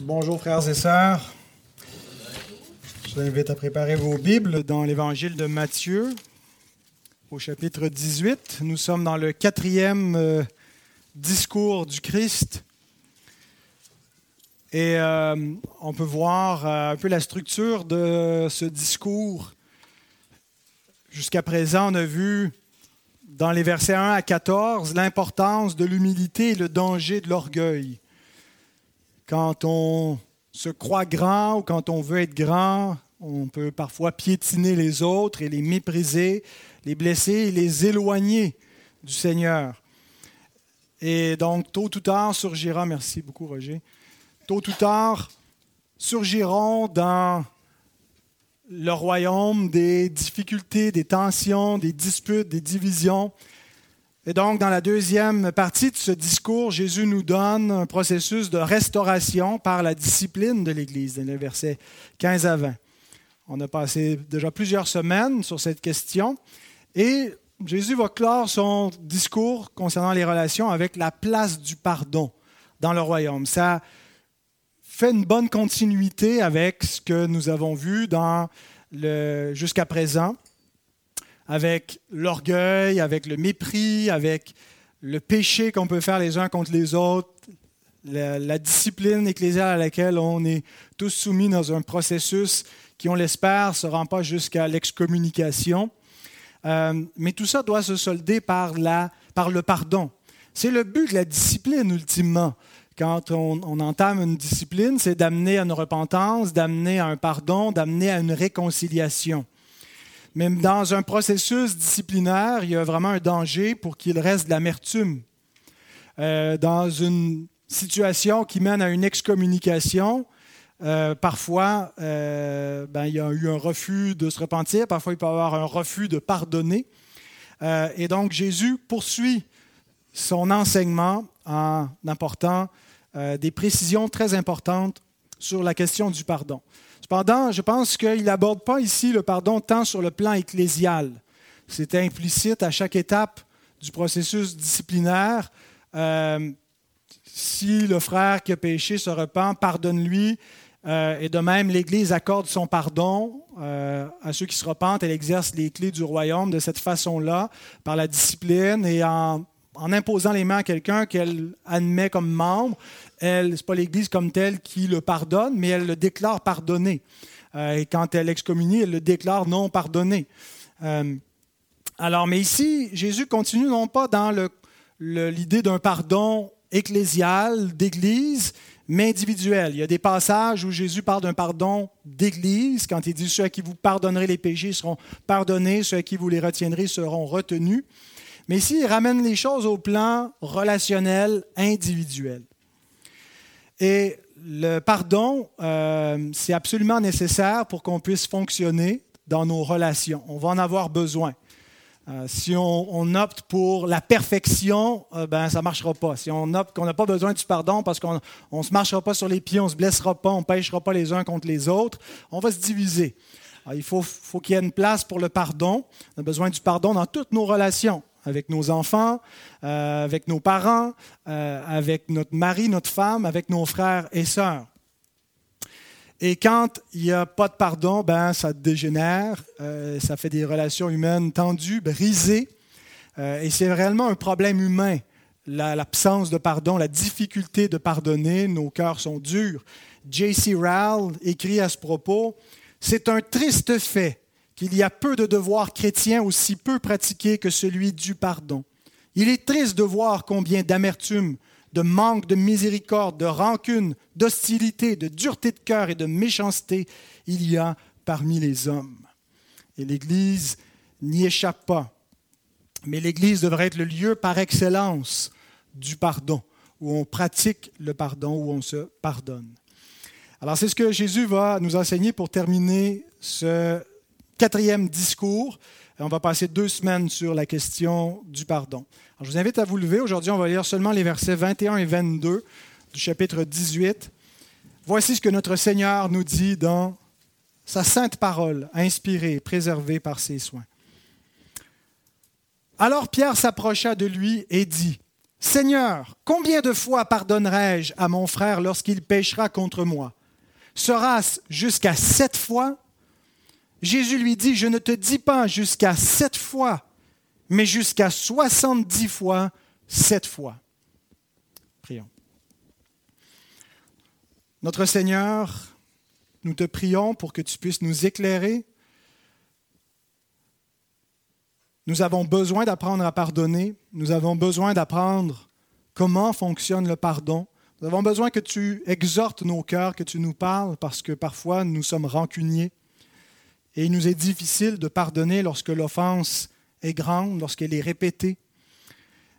Bonjour frères et sœurs. Je vous invite à préparer vos Bibles dans l'évangile de Matthieu au chapitre 18. Nous sommes dans le quatrième euh, discours du Christ. Et euh, on peut voir euh, un peu la structure de ce discours. Jusqu'à présent, on a vu dans les versets 1 à 14 l'importance de l'humilité et le danger de l'orgueil quand on se croit grand ou quand on veut être grand, on peut parfois piétiner les autres et les mépriser, les blesser et les éloigner du Seigneur. Et donc, tôt ou tard surgira, merci beaucoup Roger, tôt ou tard surgiront dans le royaume des difficultés, des tensions, des disputes, des divisions, et donc, dans la deuxième partie de ce discours, Jésus nous donne un processus de restauration par la discipline de l'Église, dans les versets 15 à 20. On a passé déjà plusieurs semaines sur cette question et Jésus va clore son discours concernant les relations avec la place du pardon dans le royaume. Ça fait une bonne continuité avec ce que nous avons vu jusqu'à présent avec l'orgueil, avec le mépris, avec le péché qu'on peut faire les uns contre les autres, la, discipline ecclésiale à laquelle on est tous soumis dans un processus qui, on l'espère, ne se rend pas jusqu'à l'excommunication. Euh, mais tout ça doit se solder par, la, par le pardon. C'est le but de la discipline, ultimement. Quand on, on entame une discipline, c'est d'amener à une repentance, d'amener à un pardon, d'amener à une réconciliation. Mais dans un processus disciplinaire, il y a vraiment un danger pour qu'il reste de l'amertume. Euh, dans une situation qui mène à une excommunication, euh, parfois, euh, ben, il y a eu un refus de se repentir, parfois il peut y avoir un refus de pardonner. et donc Jésus poursuit son enseignement en apportant des précisions très importantes sur la question du pardon. Cependant, je pense qu'il n'aborde pas ici le pardon tant sur le plan ecclésial. C'est implicite à chaque étape du processus disciplinaire. Euh, si le frère qui a péché se repent, pardonne-lui. Euh, et de même, l'Église accorde son pardon euh, à ceux qui se repentent. Elle exerce les clés du royaume de cette façon-là, par la discipline et en, en imposant les mains à quelqu'un qu'elle admet comme membre elle, ce n'est pas l'Église comme telle qui le pardonne, mais elle le déclare pardonné. Euh, et quand elle excommunie, elle le déclare non pardonné. Euh, alors, mais ici, Jésus continue non pas dans l'idée d'un pardon ecclésial, d'Église, mais individuel. Il y a des passages où Jésus parle d'un pardon d'Église, quand il dit ceux à qui vous pardonnerez les péchés seront pardonnés, ceux à qui vous les retiendrez seront retenus. Mais ici, il ramène les choses au plan relationnel, individuel. Et le pardon, euh, c'est absolument nécessaire pour qu'on puisse fonctionner dans nos relations. On va en avoir besoin. Euh, si on, opte pour la perfection, euh, ben, ça ne marchera pas. Si on opte qu'on n'a pas besoin du pardon parce qu'on ne se marchera pas sur les pieds, on ne se blessera pas, on pêchera pas les uns contre les autres, on va se diviser. il faut, faut qu'il y ait une place pour le pardon. On a besoin du pardon dans toutes nos relations avec nos enfants, euh, avec nos parents, euh, avec notre mari, notre femme, avec nos frères et sœurs. Et quand il n'y a pas de pardon, ben, ça dégénère, euh, ça fait des relations humaines tendues, brisées. et c'est réellement un problème humain, l'absence de pardon, la difficulté de pardonner. Nos cœurs sont durs. J.C. Rowell écrit à ce propos, C'est un triste fait qu'il y a peu de devoirs chrétiens aussi peu pratiqués que celui du pardon. Il est triste de voir combien d'amertume, de manque de miséricorde, de rancune, d'hostilité, de dureté de cœur et de méchanceté il y a parmi les hommes. Et l'Église n'y échappe pas. Mais l'Église devrait être le lieu par excellence du pardon, où on pratique le pardon, où on se pardonne. Alors c'est ce que Jésus va nous enseigner pour terminer ce quatrième discours. On va passer deux semaines sur la question du pardon. je vous invite à vous lever. Aujourd'hui, on va lire seulement les versets 21 et 22 du chapitre 18. Voici ce que notre Seigneur nous dit dans sa sainte parole, inspirée préservée par ses soins. Alors Pierre s'approcha de lui et dit, Seigneur, combien de fois pardonnerai-je à mon frère lorsqu'il péchera contre moi? Sera-ce jusqu'à sept fois Jésus lui dit, je ne te dis pas jusqu'à sept fois, mais jusqu'à soixante-dix fois, sept fois. Prions. Notre Seigneur, nous te prions pour que tu puisses nous éclairer. Nous avons besoin d'apprendre à pardonner. Nous avons besoin d'apprendre comment fonctionne le pardon. Nous avons besoin que tu exhortes nos cœurs, que tu nous parles, parce que parfois nous sommes rancuniers. Et il nous est difficile de pardonner lorsque l'offense est grande, lorsqu'elle est répétée.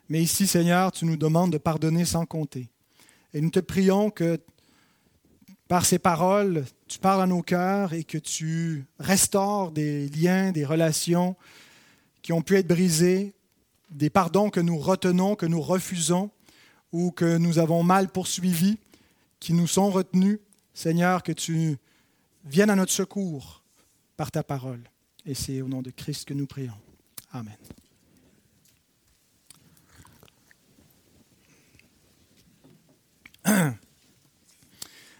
Mais ici, Seigneur, tu nous demandes de pardonner sans compter. Et nous te prions que par ces paroles, tu parles à nos cœurs et que tu restaures des liens, des relations qui ont pu être brisés, des pardons que nous retenons, que nous refusons ou que nous avons mal poursuivis, qui nous sont retenus. Seigneur, que tu viennes à notre secours par ta parole. Et c'est au nom de Christ que nous prions. Amen.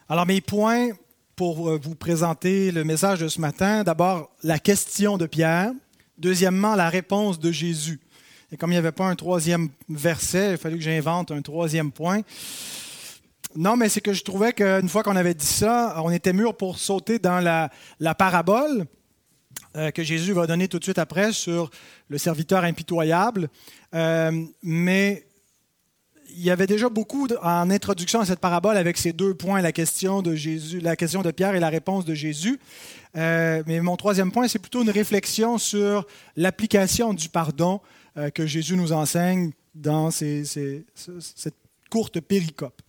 Alors mes points pour euh, vous présenter le message de ce matin, d'abord la question de Pierre, deuxièmement la réponse de Jésus. Et comme il n'y avait pas un troisième verset, il a fallu que j'invente un troisième point. Non, mais c'est que je trouvais qu'une fois qu'on avait dit ça, on était mûr pour sauter dans la, parabole euh, que Jésus va donner tout de suite après sur le serviteur impitoyable. Euh, mais il y avait déjà beaucoup en introduction à cette parabole avec ces deux points, la question de Jésus, la question de Pierre et la réponse de Jésus. Euh, mais mon troisième point, c'est plutôt une réflexion sur l'application du pardon que Jésus nous enseigne dans cette courte péricope.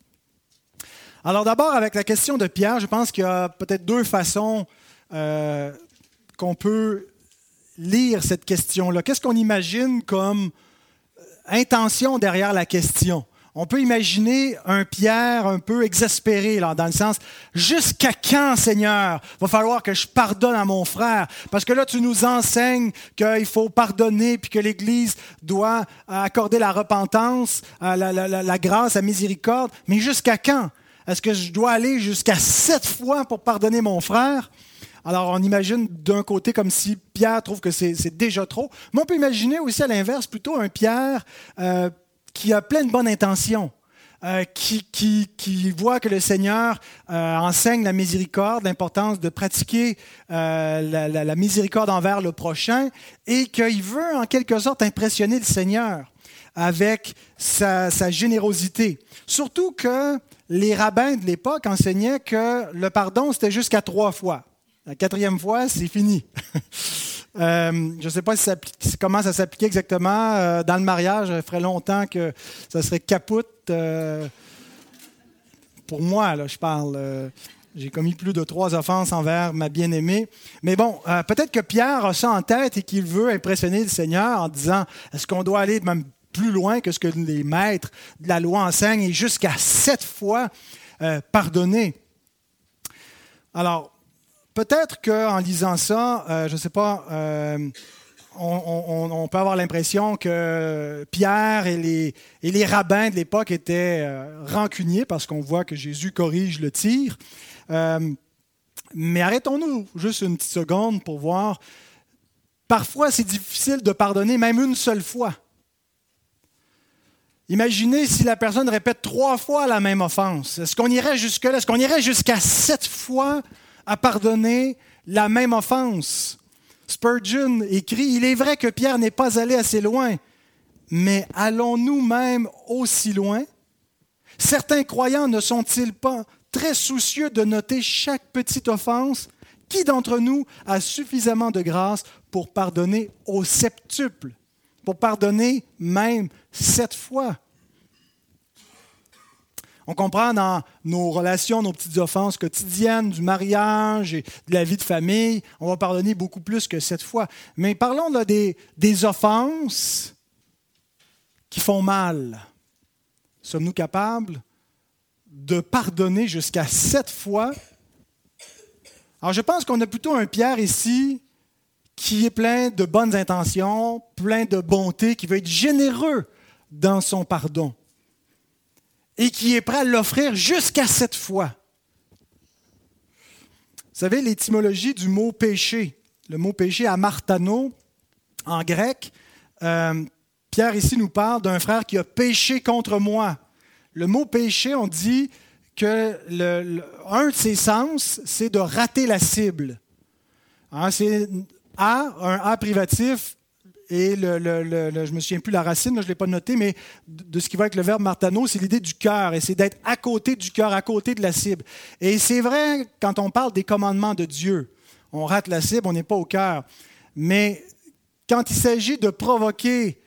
Alors d'abord, avec la question de Pierre, je pense qu'il y a peut-être deux façons euh, qu'on peut lire cette question-là. Qu'est-ce qu'on imagine comme euh, intention derrière la question? On peut imaginer un Pierre un peu exaspéré, dans le sens, jusqu'à quand, Seigneur, va falloir que je pardonne à mon frère? Parce que là, tu nous enseignes qu'il faut pardonner, puis que l'Église doit accorder la repentance, la grâce, la miséricorde. Mais jusqu'à quand? Est-ce que je dois aller jusqu'à sept fois pour pardonner mon frère? Alors, on imagine d'un côté comme si Pierre trouve que c'est déjà trop. Mais on peut imaginer aussi à l'inverse plutôt un Pierre euh, qui a plein de bonnes intentions. Euh, qui, voit que le Seigneur euh, enseigne la miséricorde, l'importance de pratiquer la, miséricorde envers le prochain, et qu'il veut en quelque sorte impressionner le Seigneur avec sa générosité. Surtout que les rabbins de l'époque enseignaient que le pardon, c'était jusqu'à trois fois. La quatrième fois, c'est fini. Euh, je ne sais pas comment ça s'appliquait exactement. Euh, dans le mariage, il ferait longtemps que ça serait capote. Euh, pour moi, là, je parle. j'ai commis plus de trois offenses envers ma bien-aimée. Mais bon, peut-être que Pierre a ça en tête et qu'il veut impressionner le Seigneur en disant, est-ce qu'on doit aller même plus loin que ce que les maîtres de la loi enseignent et jusqu'à sept fois euh, pardonner. Alors, peut-être qu'en lisant ça, euh, je ne sais pas, euh, on, peut avoir l'impression que Pierre et les, et les rabbins de l'époque étaient rancuniers parce qu'on voit que Jésus corrige le tir. mais arrêtons-nous juste une petite seconde pour voir. Parfois, c'est difficile de pardonner même une seule fois. Imaginez si la personne répète trois fois la même offense. Est-ce qu'on irait jusque-là? Est-ce qu'on irait jusqu'à sept fois à pardonner la même offense? Spurgeon écrit, Il est vrai que Pierre n'est pas allé assez loin, mais allons-nous même aussi loin? Certains croyants ne sont-ils pas très soucieux de noter chaque petite offense? Qui d'entre nous a suffisamment de grâce pour pardonner au septuple? Pour pardonner même sept fois. On comprend dans nos relations, nos petites offenses quotidiennes, du mariage et de la vie de famille, on va pardonner beaucoup plus que sept fois. Mais parlons des, des offenses qui font mal. Sommes-nous capables de pardonner jusqu'à sept fois? Alors je pense qu'on a plutôt un Pierre ici qui est plein de bonnes intentions, plein de bonté, qui veut être généreux dans son pardon. et qui est prêt à l'offrir jusqu'à cette fois. Vous savez, l'étymologie du mot péché, le mot péché amartano en grec, euh, Pierre ici nous parle d'un frère qui a péché contre moi. Le mot péché, on dit que un de ses sens, c'est de rater la cible. Hein, c'est A, un A privatif, et je ne me souviens plus la racine, je ne l'ai pas noté, mais de ce qui va avec le verbe martano, c'est l'idée du cœur, et c'est d'être à côté du cœur, à côté de la cible. Et c'est vrai quand on parle des commandements de Dieu. On rate la cible, on n'est pas au cœur. Mais quand il s'agit de provoquer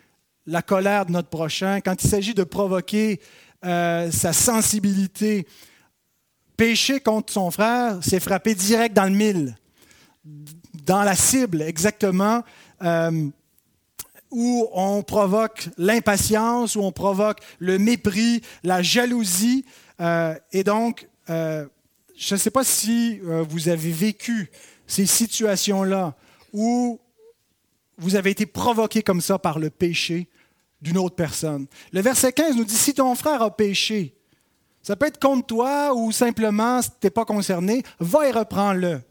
la colère de notre prochain, quand il s'agit de provoquer euh, sa sensibilité, pécher contre son frère, c'est frapper direct dans le mille, dans la cible exactement. Euh, où on provoque l'impatience, où on provoque le mépris, la jalousie. Euh, et donc, euh, je ne sais pas si vous avez vécu ces situations-là où vous avez été provoqué comme ça par le péché d'une autre personne. Le verset 15 nous dit, si ton frère a péché, ça peut être contre toi ou simplement si tu n'es pas concerné, va et reprends-le.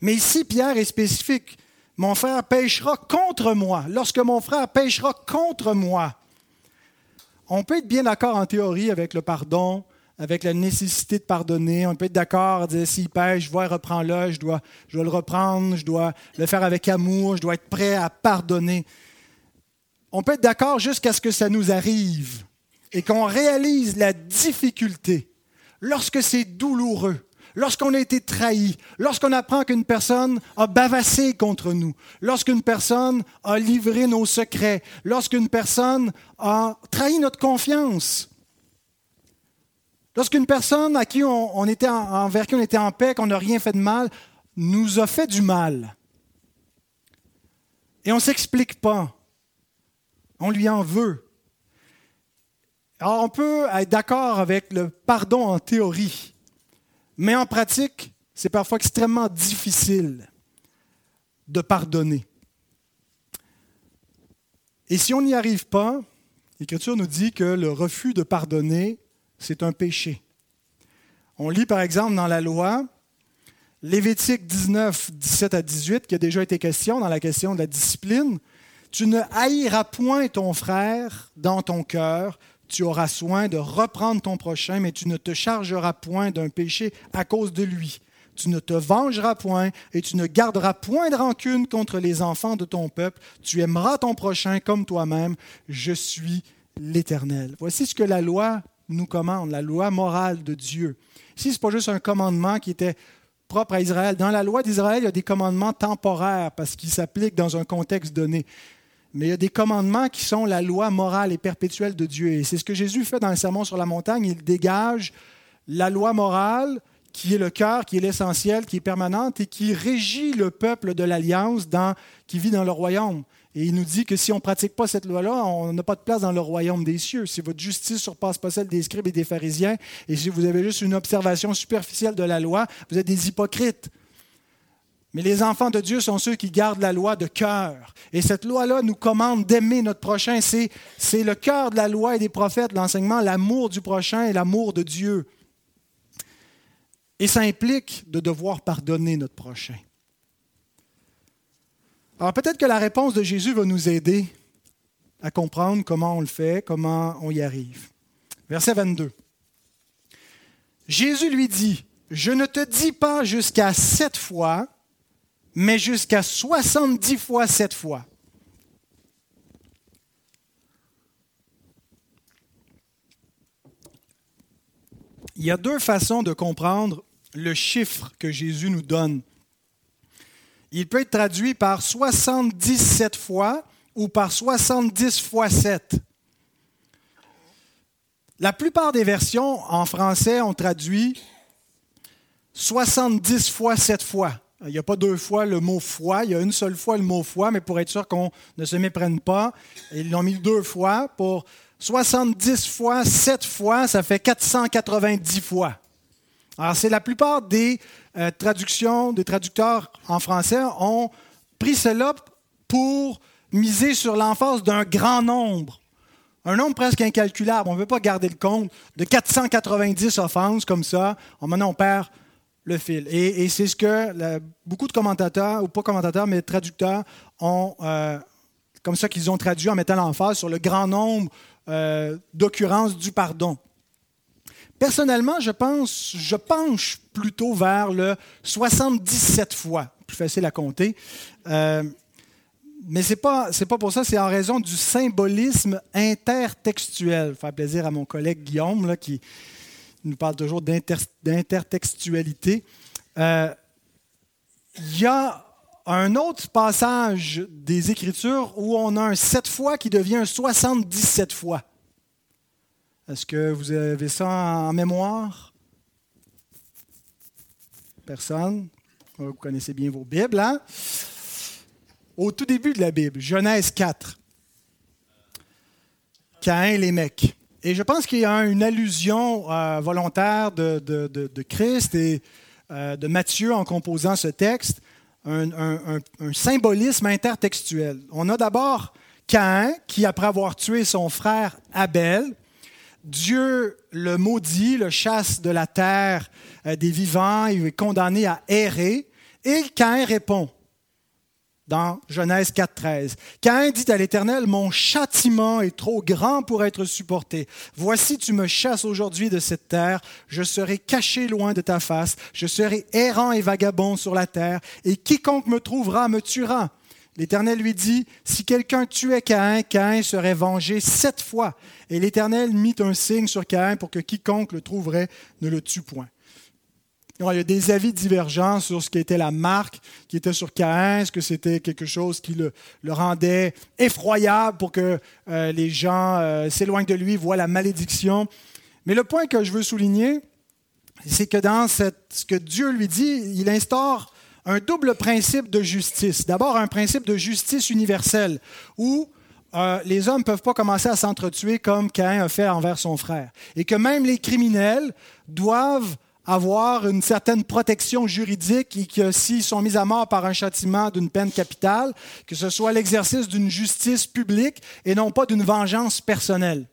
Mais ici, Pierre est spécifique mon frère péchera contre moi. Lorsque mon frère péchera contre moi. On peut être bien d'accord en théorie avec le pardon, avec la nécessité de pardonner. On peut être d'accord, dire s'il pêche, je vois, reprends-le, je dois, je dois le reprendre, je dois le faire avec amour, je dois être prêt à pardonner. On peut être d'accord jusqu'à ce que ça nous arrive et qu'on réalise la difficulté lorsque c'est douloureux lorsqu'on a été trahi, lorsqu'on apprend qu'une personne a bavassé contre nous, lorsqu'une personne a livré nos secrets, lorsqu'une personne a trahi notre confiance, lorsqu'une personne à qui on, était envers qui on était en paix, qu'on n'a rien fait de mal, nous a fait du mal. Et on ne s'explique pas. On lui en veut. Alors on peut être d'accord avec le pardon en théorie. Mais en pratique, c'est parfois extrêmement difficile de pardonner. Et si on n'y arrive pas, l'Écriture nous dit que le refus de pardonner, c'est un péché. On lit par exemple dans la loi, Lévitique 19, 17 à 18, qui a déjà été question dans la question de la discipline, Tu ne haïras point ton frère dans ton cœur, tu auras soin de reprendre ton prochain, mais tu ne te chargeras point d'un péché à cause de lui. Tu ne te vengeras point et tu ne garderas point de rancune contre les enfants de ton peuple. Tu aimeras ton prochain comme toi-même. Je suis l'Éternel. Voici ce que la loi nous commande, la loi morale de Dieu. Ici, ce n'est pas juste un commandement qui était propre à Israël. Dans la loi d'Israël, il y a des commandements temporaires parce qu'ils s'appliquent dans un contexte donné mais il y a des commandements qui sont la loi morale et perpétuelle de Dieu. Et c'est ce que Jésus fait dans le Sermon sur la montagne. Il dégage la loi morale qui est le cœur, qui est l'essentiel, qui est permanente et qui régit le peuple de l'Alliance qui vit dans le royaume. Et il nous dit que si on ne pratique pas cette loi-là, on n'a pas de place dans le royaume des cieux. Si votre justice surpasse pas celle des scribes et des pharisiens, et si vous avez juste une observation superficielle de la loi, vous êtes des hypocrites. Mais les enfants de Dieu sont ceux qui gardent la loi de cœur. Et cette loi-là nous commande d'aimer notre prochain. C'est, le cœur de la loi et des prophètes, l'enseignement, l'amour du prochain et l'amour de Dieu. Et ça implique de devoir pardonner notre prochain. Alors peut-être que la réponse de Jésus va nous aider à comprendre comment on le fait, comment on y arrive. Verset 22. Jésus lui dit, je ne te dis pas jusqu'à sept fois, mais jusqu'à 70 fois cette fois. Il y a deux façons de comprendre le chiffre que Jésus nous donne. Il peut être traduit par 77 fois ou par 70 fois 7. La plupart des versions en français ont traduit 70 fois 7 fois. Il n'y a pas deux fois le mot foi, il y a une seule fois le mot foi, mais pour être sûr qu'on ne se méprenne pas, ils l'ont mis deux fois. Pour 70 fois, 7 fois, ça fait 490 fois. Alors, c'est la plupart des euh, traductions, des traducteurs en français ont pris cela pour miser sur l'emphase d'un grand nombre, un nombre presque incalculable. On ne veut pas garder le compte de 490 offenses comme ça. Maintenant, on perd le fil. Et, c'est ce que beaucoup de commentateurs, ou pas commentateurs, mais traducteurs, ont, euh, comme ça qu'ils ont traduit en mettant l'emphase sur le grand nombre euh, d'occurrences du pardon. Personnellement, je pense, je penche plutôt vers le 77 fois, plus facile à compter. Euh, mais ce n'est pas, pas pour ça, c'est en raison du symbolisme intertextuel. Faire plaisir à mon collègue Guillaume, là, qui nous parle toujours d'intertextualité. Euh, il y a un autre passage des Écritures où on a un 7 fois qui devient un 77 fois. Est-ce que vous avez ça en mémoire? Personne? Vous connaissez bien vos Bibles, hein? Au tout début de la Bible, Genèse 4. Caïn les mecs. Et je pense qu'il y a une allusion euh, volontaire de, Christ et euh, de Matthieu en composant ce texte, un, un symbolisme intertextuel. On a d'abord Caïn qui, après avoir tué son frère Abel, Dieu le maudit, le chasse de la terre euh, des vivants, il est condamné à errer. Et Caïn répond dans Genèse 4.13. Caïn dit à l'Éternel, Mon châtiment est trop grand pour être supporté. Voici, tu me chasses aujourd'hui de cette terre, je serai caché loin de ta face, je serai errant et vagabond sur la terre, et quiconque me trouvera me tuera. L'Éternel lui dit, Si quelqu'un tuait Caïn, Caïn serait vengé sept fois. Et l'Éternel mit un signe sur Caïn pour que quiconque le trouverait ne le tue point. Il y a des avis divergents sur ce qui était la marque qui était sur Caïn. Est-ce que c'était quelque chose qui le, rendait effroyable pour que euh, les gens euh, s'éloignent de lui, voient la malédiction? Mais le point que je veux souligner, c'est que dans ce que Dieu lui dit, il instaure un double principe de justice. D'abord, un principe de justice universelle, où euh, les hommes ne peuvent pas commencer à s'entretuer comme Caïn a fait envers son frère. Et que même les criminels doivent avoir une certaine protection juridique et que s'ils sont mis à mort par un châtiment d'une peine capitale, que ce soit l'exercice d'une justice publique et non pas d'une vengeance personnelle.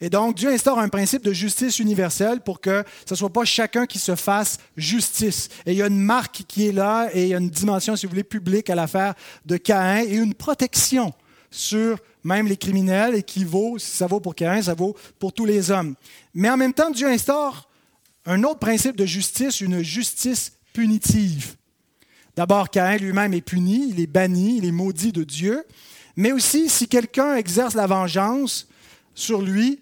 Et donc, Dieu instaure un principe de justice universelle pour que ce ne soit pas chacun qui se fasse justice. Et il y a une marque qui est là et il y a une dimension, si vous voulez, publique à l'affaire de Caïn et une protection sur même les criminels et qui vaut, si ça vaut pour Caïn, ça vaut pour tous les hommes. Mais en même temps, Dieu instaure un autre principe de justice, une justice punitive. D'abord, Caïn lui-même est puni, il est banni, il est maudit de Dieu. Mais aussi, si quelqu'un exerce la vengeance sur lui,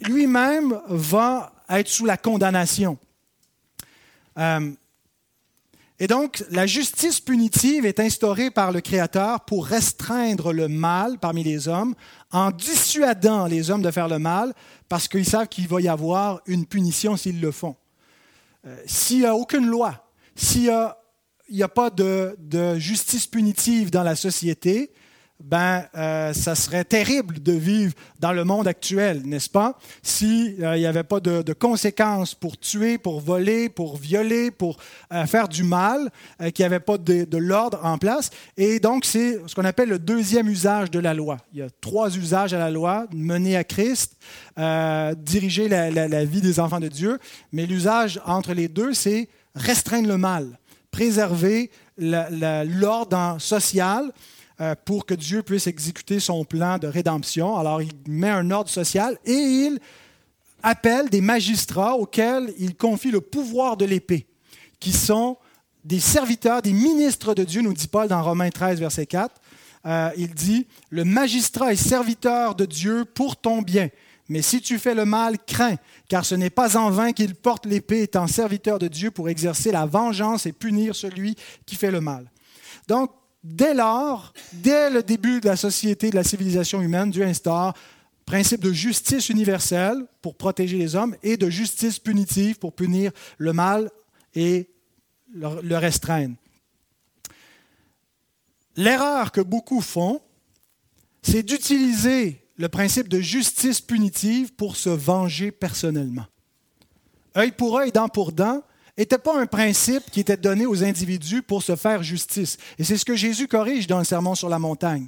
lui-même va être sous la condamnation. Euh, et donc, la justice punitive est instaurée par le Créateur pour restreindre le mal parmi les hommes, en dissuadant les hommes de faire le mal, parce qu'ils savent qu'il va y avoir une punition s'ils le font. Euh, s'il n'y a aucune loi, s'il n'y a, pas de, justice punitive dans la société, ben, euh, ça serait terrible de vivre dans le monde actuel, n'est-ce pas? S'il euh, n'y avait pas de, conséquences pour tuer, pour voler, pour violer, pour euh, faire du mal, qu'il n'y avait pas de, l'ordre en place. Et donc, c'est ce qu'on appelle le deuxième usage de la loi. Il y a trois usages à la loi, mener à Christ, diriger la, vie des enfants de Dieu, mais l'usage entre les deux, c'est restreindre le mal, préserver l'ordre social euh, pour que Dieu puisse exécuter son plan de rédemption. Alors il met un ordre social et il appelle des magistrats auxquels il confie le pouvoir de l'épée, qui sont des serviteurs, des ministres de Dieu, nous dit Paul dans Romains 13, verset 4. Euh, il dit, le magistrat est serviteur de Dieu pour ton bien. Mais si tu fais le mal, crains, car ce n'est pas en vain qu'il porte l'épée étant serviteur de Dieu pour exercer la vengeance et punir celui qui fait le mal. Donc, dès lors, dès le début de la société, de la civilisation humaine, Dieu instaure principe de justice universelle pour protéger les hommes et de justice punitive pour punir le mal et le restreindre. L'erreur que beaucoup font, c'est d'utiliser le principe de justice punitive pour se venger personnellement. Œil pour œil, dent pour dent, n'était pas un principe qui était donné aux individus pour se faire justice. Et c'est ce que Jésus corrige dans le Sermon sur la montagne.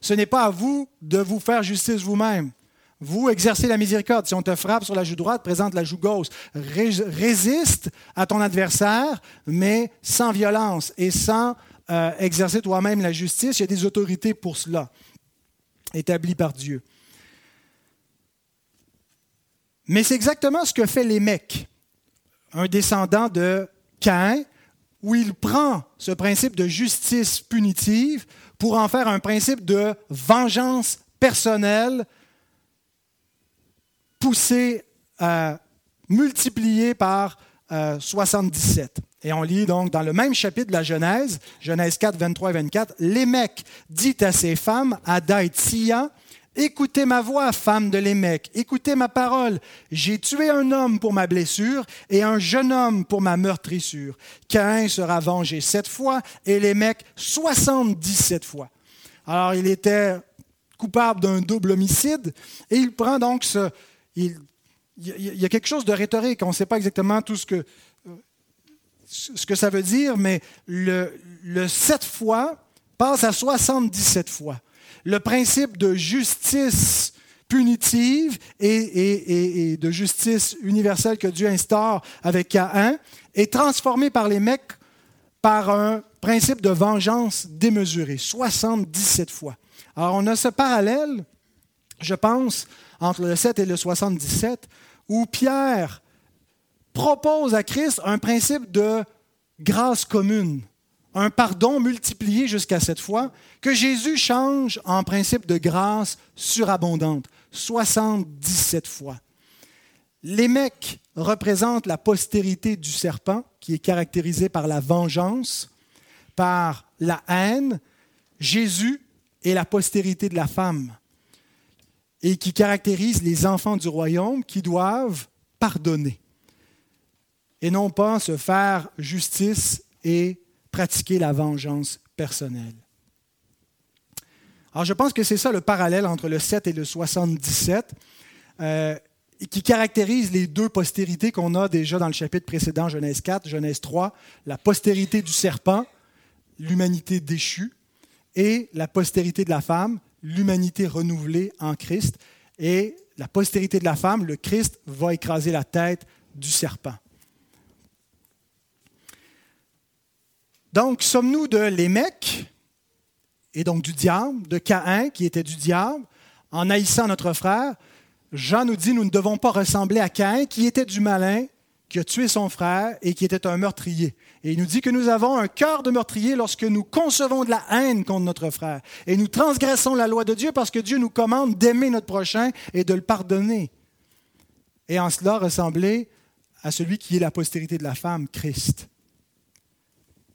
Ce n'est pas à vous de vous faire justice vous-même. Vous exercez la miséricorde. Si on te frappe sur la joue droite, présente la joue gauche. Résiste à ton adversaire, mais sans violence et sans euh, exercer toi-même la justice. Il y a des autorités pour cela, établies par Dieu. Mais c'est exactement ce que fait Lémec, un descendant de Caïn, où il prend ce principe de justice punitive pour en faire un principe de vengeance personnelle poussé, à multiplié par 77. Euh, et on lit donc dans le même chapitre de la Genèse, Genèse 4, 23 et 24, Lémec dit à ses femmes, Ada et Tia, Écoutez ma voix, femme de Lémec, écoutez ma parole. J'ai tué un homme pour ma blessure et un jeune homme pour ma meurtrissure. Caïn sera vengé sept fois et Lémec soixante-dix-sept fois. Alors il était coupable d'un double homicide et il prend donc ce, il, y a quelque chose de rhétorique. On ne sait pas exactement tout ce que, ce que ça veut dire, mais le, 7 fois passe à 77 fois. Le principe de justice punitive et, de justice universelle que Dieu instaure avec Caïn est transformé par les mecs par un principe de vengeance démesuré, 77 fois. Alors on a ce parallèle, je pense, entre le 7 et le 77, où Pierre propose à Christ un principe de grâce commune, un pardon multiplié jusqu'à cette fois, que Jésus change en principe de grâce surabondante, 77 fois. Les mecs représentent la postérité du serpent, qui est caractérisée par la vengeance, par la haine. Jésus est la postérité de la femme, et qui caractérise les enfants du royaume qui doivent pardonner et non pas se faire justice et pratiquer la vengeance personnelle. Alors je pense que c'est ça le parallèle entre le 7 et le 77, euh, qui caractérise les deux postérités qu'on a déjà dans le chapitre précédent, Genèse 4, Genèse 3, la postérité du serpent, l'humanité déchue, et la postérité de la femme, l'humanité renouvelée en Christ, et la postérité de la femme, le Christ, va écraser la tête du serpent. Donc, sommes-nous de l'Émec, et donc du diable, de Caïn, qui était du diable, en haïssant notre frère? Jean nous dit, nous ne devons pas ressembler à Caïn, qui était du malin, qui a tué son frère et qui était un meurtrier. Et il nous dit que nous avons un cœur de meurtrier lorsque nous concevons de la haine contre notre frère. Et nous transgressons la loi de Dieu parce que Dieu nous commande d'aimer notre prochain et de le pardonner. Et en cela ressembler à celui qui est la postérité de la femme, Christ.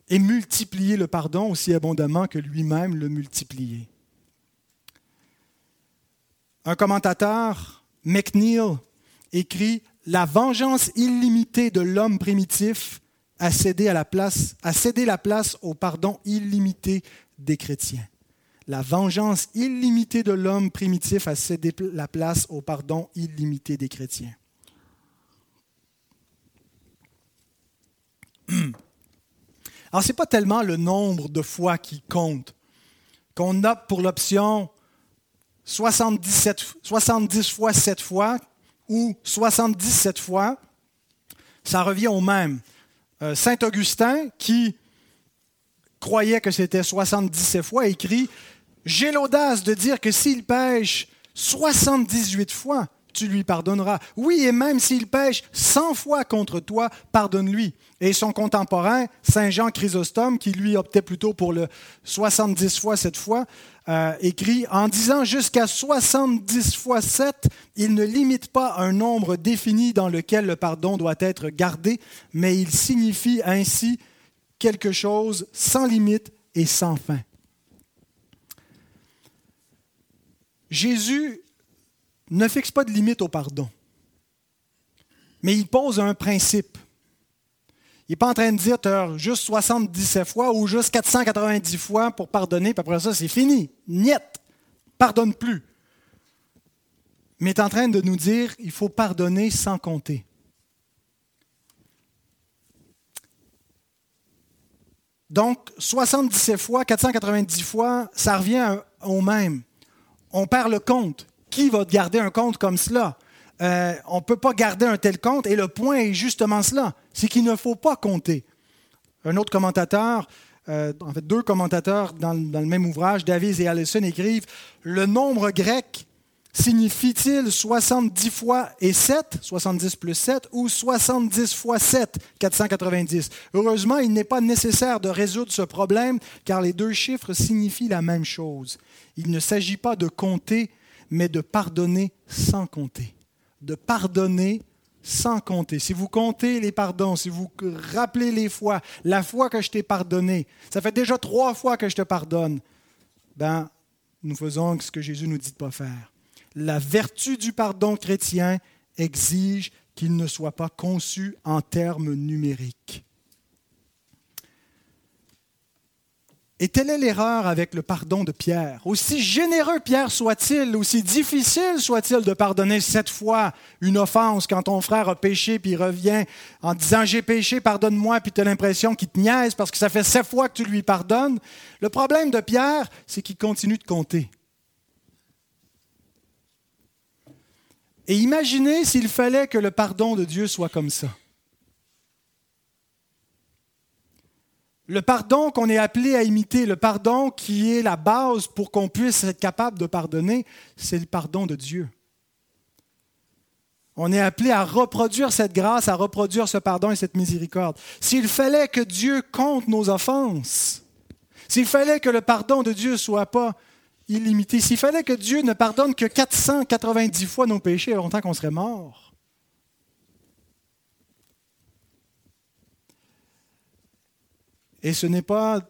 Et multiplier le pardon aussi abondamment que lui-même le multiplié. Un commentateur, McNeil, écrit la vengeance illimitée de l'homme primitif a cédé, a cédé la place au pardon illimité des chrétiens. La vengeance illimitée de l'homme primitif a cédé la place au pardon illimité des chrétiens. Alors, ce n'est pas tellement le nombre de fois qui compte. Qu'on opte pour l'option 77, 70 fois 7 fois, ou 77 fois, ça revient au même. Euh, Saint Augustin, qui croyait que c'était 77 fois, écrit J'ai l'audace de dire que s'il pêche 78 fois, tu lui pardonneras. Oui, et même s'il pêche 100 fois contre toi, pardonne-lui. Et son contemporain, Saint Jean Chrysostome, qui lui optait plutôt pour le 70 fois cette fois, euh, écrit En disant jusqu'à 70 fois 7, il ne limite pas un nombre défini dans lequel le pardon doit être gardé, mais il signifie ainsi quelque chose sans limite et sans fin. Jésus ne fixe pas de limite au pardon, mais il pose un principe. Il n'est pas en train de dire juste 77 fois ou juste 490 fois pour pardonner, puis après ça, c'est fini. Niet. Pardonne plus. Mais il est en train de nous dire il faut pardonner sans compter. Donc, 77 fois, 490 fois, ça revient au même. On perd le compte qui va garder un compte comme cela? Euh, on ne peut pas garder un tel compte et le point est justement cela, c'est qu'il ne faut pas compter. Un autre commentateur, euh, en fait deux commentateurs dans, dans, le même ouvrage, Davies et Allison, écrivent Le nombre grec signifie-t-il 70 fois et 7, 70 plus 7, ou 70 fois 7, 490 Heureusement, il n'est pas nécessaire de résoudre ce problème car les deux chiffres signifient la même chose. Il ne s'agit pas de compter, mais de pardonner sans compter. De pardonner sans compter. Si vous comptez les pardons, si vous rappelez les fois, la fois que je t'ai pardonné, ça fait déjà trois fois que je te pardonne, ben, nous faisons ce que Jésus nous dit de ne pas faire la vertu du pardon chrétien exige qu'il ne soit pas conçu en termes numériques. Et telle est l'erreur avec le pardon de Pierre. Aussi généreux Pierre soit-il, aussi difficile soit-il de pardonner sept fois une offense quand ton frère a péché, puis il revient en disant j'ai péché, pardonne-moi, puis tu as l'impression qu'il te niaise parce que ça fait sept fois que tu lui pardonnes. Le problème de Pierre, c'est qu'il continue de compter. Et imaginez s'il fallait que le pardon de Dieu soit comme ça. Le pardon qu'on est appelé à imiter, le pardon qui est la base pour qu'on puisse être capable de pardonner, c'est le pardon de Dieu. On est appelé à reproduire cette grâce, à reproduire ce pardon et cette miséricorde. S'il fallait que Dieu compte nos offenses, s'il fallait que le pardon de Dieu soit pas illimité. S'il fallait que Dieu ne pardonne que 490 fois nos péchés, longtemps qu'on serait mort. Et ce n'est pas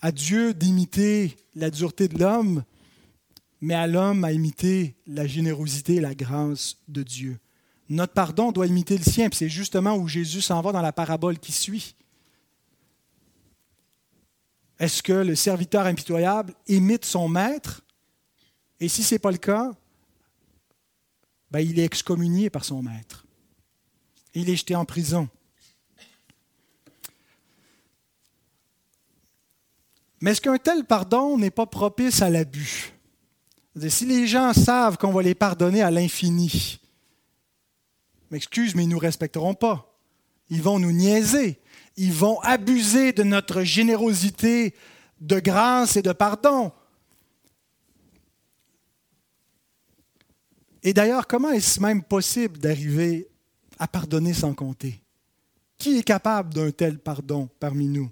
à Dieu d'imiter la dureté de l'homme, mais à l'homme à imiter la générosité et la grâce de Dieu. Notre pardon doit imiter le sien, c'est justement où Jésus s'en va dans la parabole qui suit. Est-ce que le serviteur impitoyable imite son maître? Et si ce n'est pas le cas, ben, il est excommunié par son maître. Il est jeté en prison. Mais est-ce qu'un tel pardon n'est pas propice à l'abus? Si les gens savent qu'on va les pardonner à l'infini, m'excuse, mais ils ne nous respecteront pas. Ils vont nous niaiser ils vont abuser de notre générosité de grâce et de pardon. Et d'ailleurs, comment est-ce même possible d'arriver à pardonner sans compter? Qui est capable d'un tel pardon parmi nous?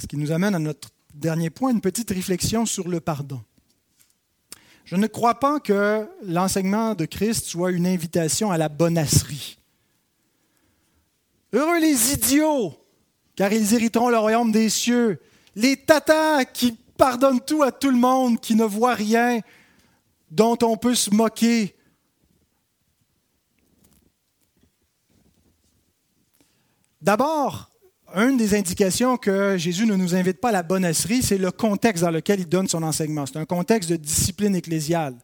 Ce qui nous amène à notre dernier point, une petite réflexion sur le pardon. Je ne crois pas que l'enseignement de Christ soit une invitation à la bonasserie. Heureux les idiots, car ils hériteront le royaume des cieux. Les tatas qui pardonnent tout à tout le monde, qui ne voient rien dont on peut se moquer. D'abord, une des indications que Jésus ne nous invite pas à la bonasserie, c'est le contexte dans lequel il donne son enseignement. C'est un contexte de discipline ecclésiale.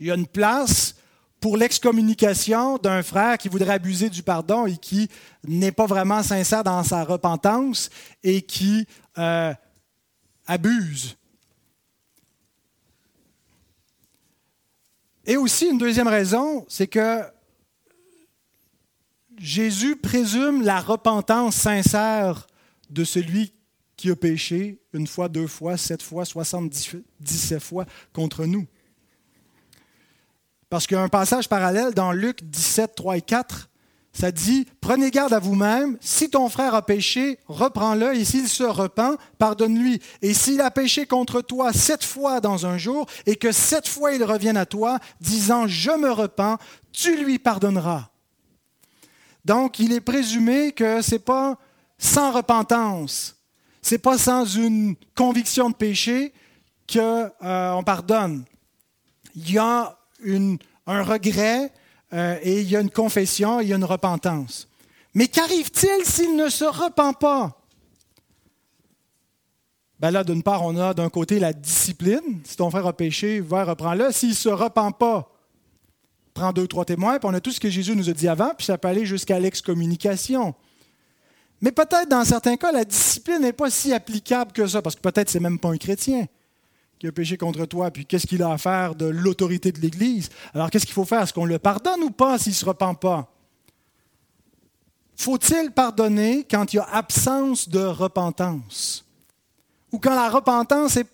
Il y a une place pour l'excommunication d'un frère qui voudrait abuser du pardon et qui n'est pas vraiment sincère dans sa repentance et qui euh, abuse. Et aussi, une deuxième raison, c'est que Jésus présume la repentance sincère de celui qui a péché une fois, deux fois, sept fois, soixante-dix-sept fois contre nous. Parce qu'il y a un passage parallèle dans Luc 17, 3 et 4. Ça dit, prenez garde à vous-même, si ton frère a péché, reprends-le, et s'il se repent, pardonne-lui. Et s'il a péché contre toi sept fois dans un jour, et que sept fois il revienne à toi, disant, je me repens, tu lui pardonneras. Donc, il est présumé que ce n'est pas sans repentance, ce n'est pas sans une conviction de péché qu'on euh, pardonne. Il y a un regret euh, et il y a une confession, il y a une repentance. Mais qu'arrive-t-il s'il ne se repent pas? Ben là, d'une part, on a d'un côté la discipline. Si ton frère a péché, va, reprends-le. S'il ne se repent pas, prends deux, trois témoins, puis on a tout ce que Jésus nous a dit avant, puis ça peut aller jusqu'à l'excommunication. Mais peut-être dans certains cas, la discipline n'est pas si applicable que ça, parce que peut-être c'est même pas un chrétien qui a péché contre toi, puis qu'est-ce qu'il a à faire de l'autorité de l'Église? Alors qu'est-ce qu'il faut faire? Est-ce qu'on le pardonne ou pas s'il ne se repent pas? Faut-il pardonner quand il y a absence de repentance? Ou quand la repentance n'est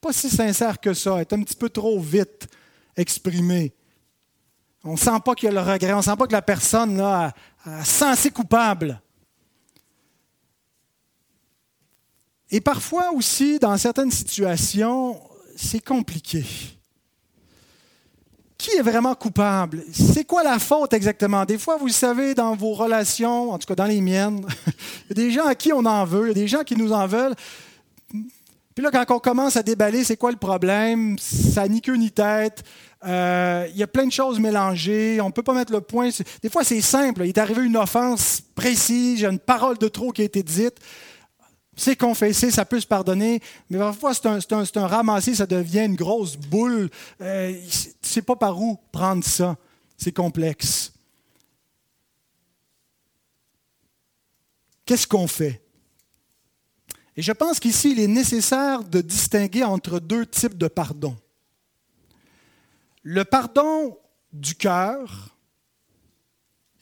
pas si sincère que ça, est un petit peu trop vite exprimée? On ne sent pas qu'il y a le regret, on ne sent pas que la personne là, a, a sensé coupable. Et parfois aussi, dans certaines situations, c'est compliqué. Qui est vraiment coupable? C'est quoi la faute exactement? Des fois, vous savez, dans vos relations, en tout cas dans les miennes, il y a des gens à qui on en veut, il y a des gens qui nous en veulent. Puis là, quand on commence à déballer, c'est quoi le problème? Ça ni queue ni tête. Euh, il y a plein de choses mélangées. On ne peut pas mettre le point. Des fois, c'est simple. Il est arrivé une offense précise, il y a une parole de trop qui a été dite c'est confessé, ça peut se pardonner, mais parfois c'est un, un, ça devient une grosse boule. Euh, tu ne sais pas par où prendre ça. C'est complexe. Qu'est-ce qu'on fait? Et je pense qu'ici, il est nécessaire de distinguer entre deux types de pardon. Le pardon du cœur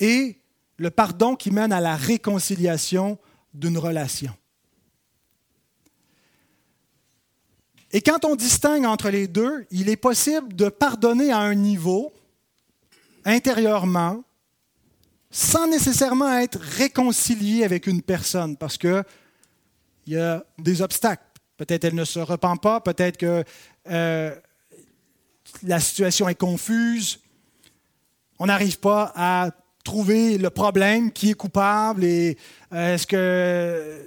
et le pardon qui mène à la réconciliation d'une relation. Et quand on distingue entre les deux, il est possible de pardonner à un niveau, intérieurement, sans nécessairement être réconcilié avec une personne, parce qu'il y a des obstacles. Peut-être elle ne se repent pas, peut-être que euh, la situation est confuse, on n'arrive pas à trouver le problème, qui est coupable, et euh, est-ce que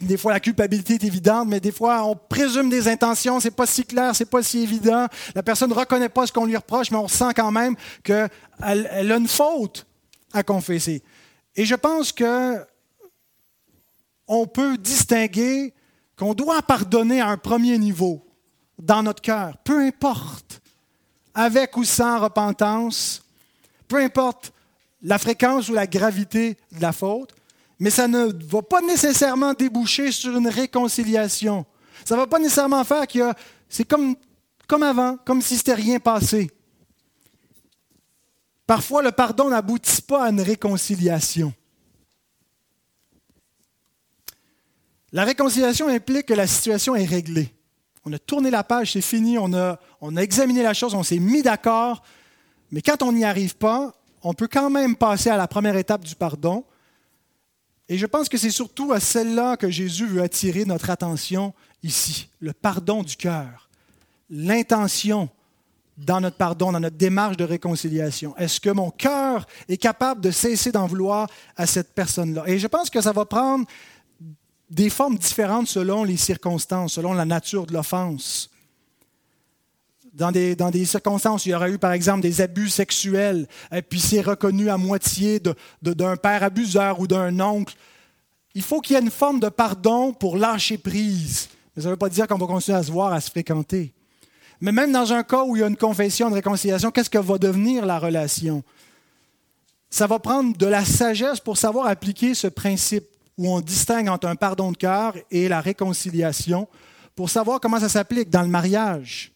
des fois, la culpabilité est évidente, mais des fois, on présume des intentions, c'est pas si clair, c'est pas si évident. La personne ne reconnaît pas ce qu'on lui reproche, mais on sent quand même qu'elle elle a une faute à confesser. Et je pense que on peut distinguer qu'on doit pardonner à un premier niveau dans notre cœur, peu importe, avec ou sans repentance, peu importe la fréquence ou la gravité de la faute, mais ça ne va pas nécessairement déboucher sur une réconciliation. Ça ne va pas nécessairement faire que c'est comme, comme avant, comme si c'était rien passé. Parfois, le pardon n'aboutit pas à une réconciliation. La réconciliation implique que la situation est réglée. On a tourné la page, c'est fini, on a, examiné la chose, on s'est mis d'accord, mais quand on n'y arrive pas, on peut quand même passer à la première étape du pardon, et je pense que c'est surtout à celle-là que Jésus veut attirer notre attention ici, le pardon du cœur, l'intention dans notre pardon, dans notre démarche de réconciliation. Est-ce que mon cœur est capable de cesser d'en vouloir à cette personne-là? Et je pense que ça va prendre des formes différentes selon les circonstances, selon la nature de l'offense. Dans des, dans des, circonstances, il y aurait eu, par exemple, des abus sexuels, et puis c'est reconnu à moitié d'un père abuseur ou d'un oncle. Il faut qu'il y ait une forme de pardon pour lâcher prise. Mais ça ne veut pas dire qu'on va continuer à se voir, à se fréquenter. Mais même dans un cas où il y a une confession de réconciliation, qu'est-ce que va devenir la relation? Ça va prendre de la sagesse pour savoir appliquer ce principe où on distingue entre un pardon de cœur et la réconciliation, pour savoir comment ça s'applique dans le mariage.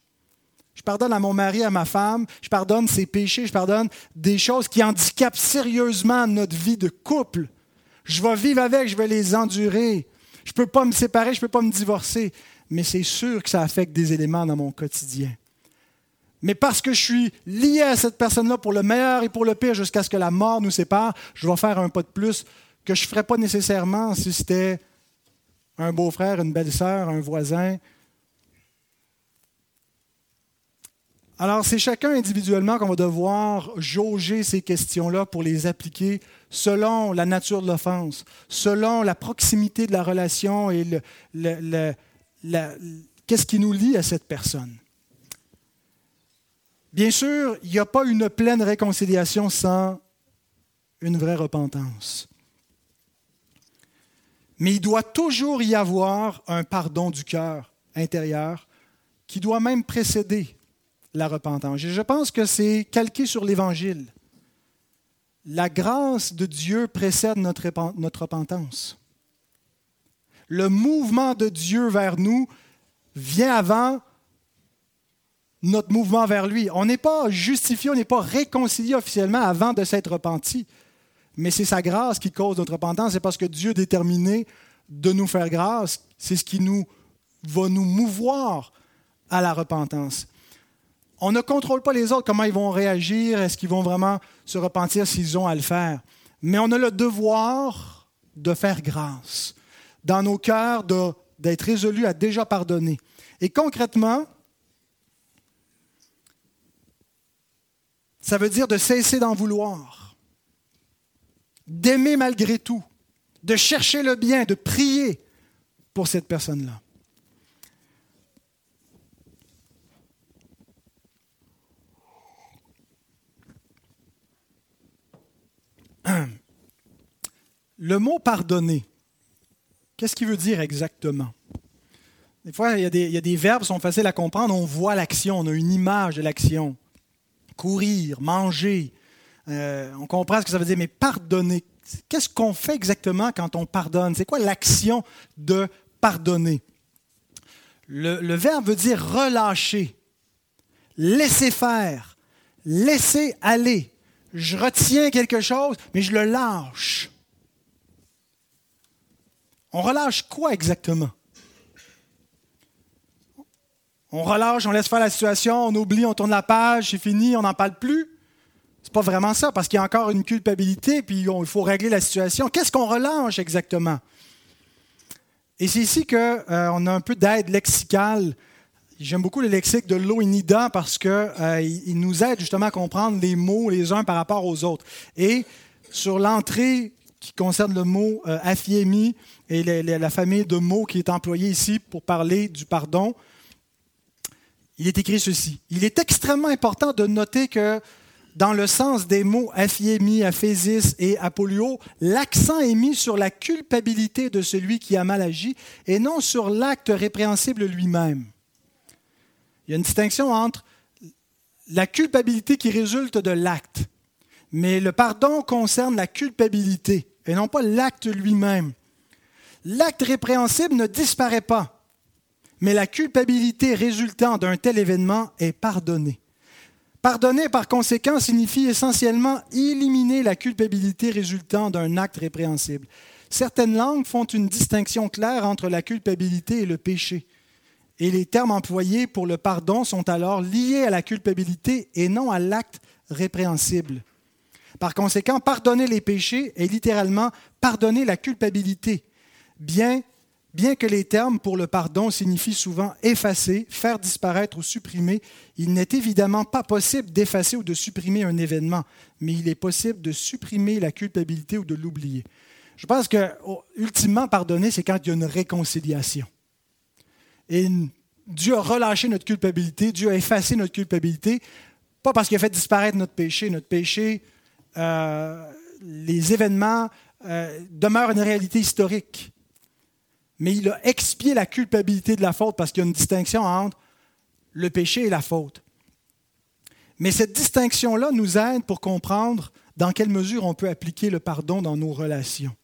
Je pardonne à mon mari, à ma femme, je pardonne ses péchés, je pardonne des choses qui handicapent sérieusement notre vie de couple. Je vais vivre avec, je vais les endurer. Je ne peux pas me séparer, je ne peux pas me divorcer. Mais c'est sûr que ça affecte des éléments dans mon quotidien. Mais parce que je suis lié à cette personne-là pour le meilleur et pour le pire jusqu'à ce que la mort nous sépare, je vais faire un pas de plus que je ne ferais pas nécessairement si c'était un beau-frère, une belle-sœur, un voisin. Alors, c'est chacun individuellement qu'on va devoir jauger ces questions-là pour les appliquer selon la nature de l'offense, selon la proximité de la relation et qu'est-ce qui nous lie à cette personne. Bien sûr, il n'y a pas une pleine réconciliation sans une vraie repentance. Mais il doit toujours y avoir un pardon du cœur intérieur qui doit même précéder la repentance. Et je pense que c'est calqué sur l'Évangile la grâce de Dieu précède notre, repentance. Le mouvement de Dieu vers nous vient avant notre mouvement vers lui. On n'est pas justifié, on n'est pas réconcilié officiellement avant de s'être repenti. Mais c'est sa grâce qui cause notre repentance. C'est parce que Dieu a déterminé de nous faire grâce. C'est ce qui va nous mouvoir à la repentance. On ne contrôle pas les autres, comment ils vont réagir, est-ce qu'ils vont vraiment se repentir s'ils ont à le faire. Mais on a le devoir de faire grâce. Dans nos cœurs, d'être résolus à déjà pardonner. Et concrètement, ça veut dire de cesser d'en vouloir, d'aimer malgré tout, de chercher le bien, de prier pour cette personne-là. Le mot pardonner, qu'est-ce qu'il veut dire exactement? Des fois, il y, a des, verbes qui sont faciles à comprendre. On voit l'action, on a une image de l'action. Courir, manger. Euh, on comprend ce que ça veut dire. Mais pardonner, qu'est-ce qu'on fait exactement quand on pardonne? C'est quoi l'action de pardonner? le verbe veut dire relâcher, laisser faire, laisser aller je retiens quelque chose, mais je le lâche. On relâche quoi exactement? On relâche, on laisse faire la situation, on oublie, on tourne la page, c'est fini, on n'en parle plus. Pas vraiment ça, parce qu'il y a encore une culpabilité, puis il faut régler la situation. Qu'est-ce qu'on relâche exactement? Et c'est ici qu'on euh, a un peu d'aide lexicale J'aime beaucoup le lexique de l'Oinida parce qu'il euh, nous aide justement à comprendre les mots les uns par rapport aux autres. Et sur l'entrée qui concerne le mot euh, et la famille de mots qui est employée ici pour parler du pardon, il est écrit ceci. Il est extrêmement important de noter que dans le sens des mots afiemi, aphésis et apolio, l'accent est mis sur la culpabilité de celui qui a mal agi et non sur l'acte répréhensible lui-même. Il y a une distinction entre la culpabilité qui résulte de l'acte, mais le pardon concerne la culpabilité et non pas l'acte lui-même. L'acte répréhensible ne disparaît pas, mais la culpabilité résultant d'un tel événement est pardonnée. Pardonner, par conséquent, signifie essentiellement éliminer la culpabilité résultant d'un acte répréhensible. Certaines langues font une distinction claire entre la culpabilité et le péché et les termes employés pour le pardon sont alors liés à la culpabilité et non à l'acte répréhensible. Par conséquent, pardonner les péchés est littéralement pardonner la culpabilité, bien, bien que les termes pour le pardon signifient souvent effacer, faire disparaître ou supprimer, il n'est évidemment pas possible d'effacer ou de supprimer un événement, mais il est possible de supprimer la culpabilité ou de l'oublier. Je pense que, ultimement, pardonner, c'est quand il y a une réconciliation. Et Dieu a relâché notre culpabilité, Dieu a effacé notre culpabilité, pas parce qu'il a fait disparaître notre péché. Notre péché, euh, les événements euh, demeurent une réalité historique. Mais il a expié la culpabilité de la faute parce qu'il y a une distinction entre le péché et la faute. Mais cette distinction-là nous aide pour comprendre dans quelle mesure on peut appliquer le pardon dans nos relations.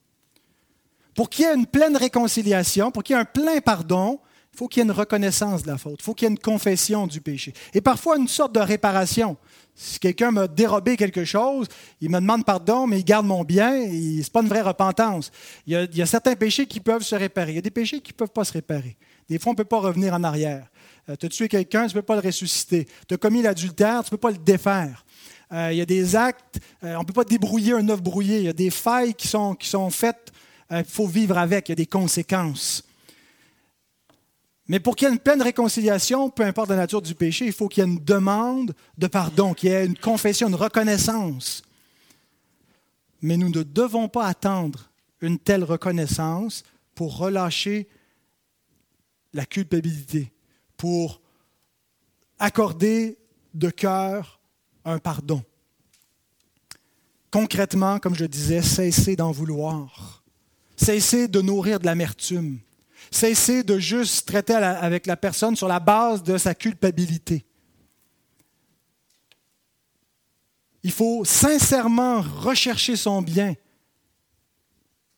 Pour qu'il y ait une pleine réconciliation, pour qu'il y ait un plein pardon, il faut qu'il y ait une reconnaissance de la faute. Il faut qu'il y ait une confession du péché. Et parfois une sorte de réparation. Si quelqu'un m'a dérobé quelque chose, il me demande pardon, mais il garde mon bien, ce n'est pas une vraie repentance. Il y, a, certains péchés qui peuvent se réparer. Il y a des péchés qui ne peuvent pas se réparer. Des fois, on ne peut pas revenir en arrière. Euh, tu as tué quelqu'un, tu ne peux pas le ressusciter. Tu as commis l'adultère, tu ne peux pas le défaire. Euh, il y a des actes, euh, on ne peut pas débrouiller un œuf brouillé. Il y a des failles qui sont, qui sont faites, il faut vivre avec, il y a des conséquences. Mais pour qu'il y ait une pleine réconciliation, peu importe la nature du péché, il faut qu'il y ait une demande de pardon, qu'il y ait une confession, une reconnaissance. Mais nous ne devons pas attendre une telle reconnaissance pour relâcher la culpabilité, pour accorder de cœur un pardon. Concrètement, comme je disais, cesser d'en vouloir, cesser de nourrir de l'amertume, Cesser de juste traiter avec la personne sur la base de sa culpabilité. Il faut sincèrement rechercher son bien.